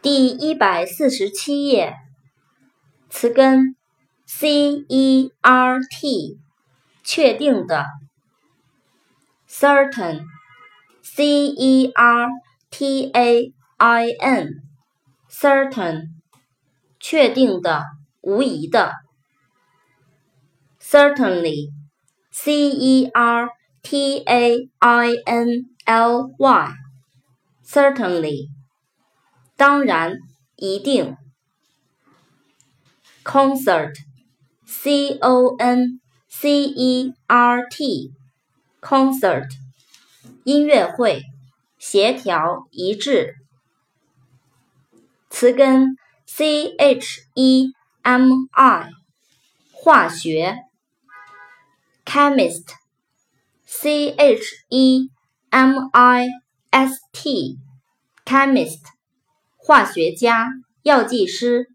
第一百四十七页，词根 cert，确定的，certain，c-e-r-t-a-i-n，certain，确定的，无疑的，certainly，c-e-r-t-a-i-n-l-y，certainly。当然，一定。concert，c-o-n-c-e-r-t，concert，音乐会，协调一致。词根 c-h-e-m-i，化学。chemist，c-h-e-m-i-s-t，chemist。化学家、药剂师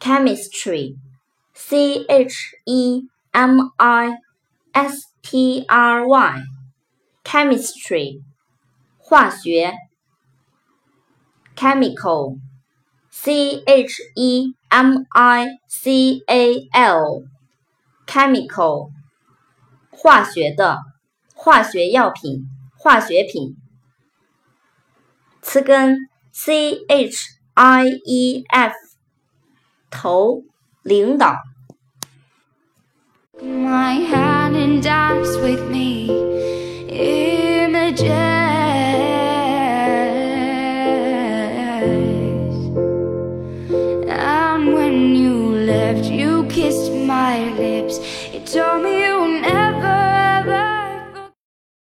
，chemistry，c h e m i s t r y，chemistry，化学，chemical，c h e m i c a l，chemical，化学的，化学药品，化学品。词根 c h i e f，头领导。My hand in dance with me, images. And when you left, you kissed my lips. It told me you never.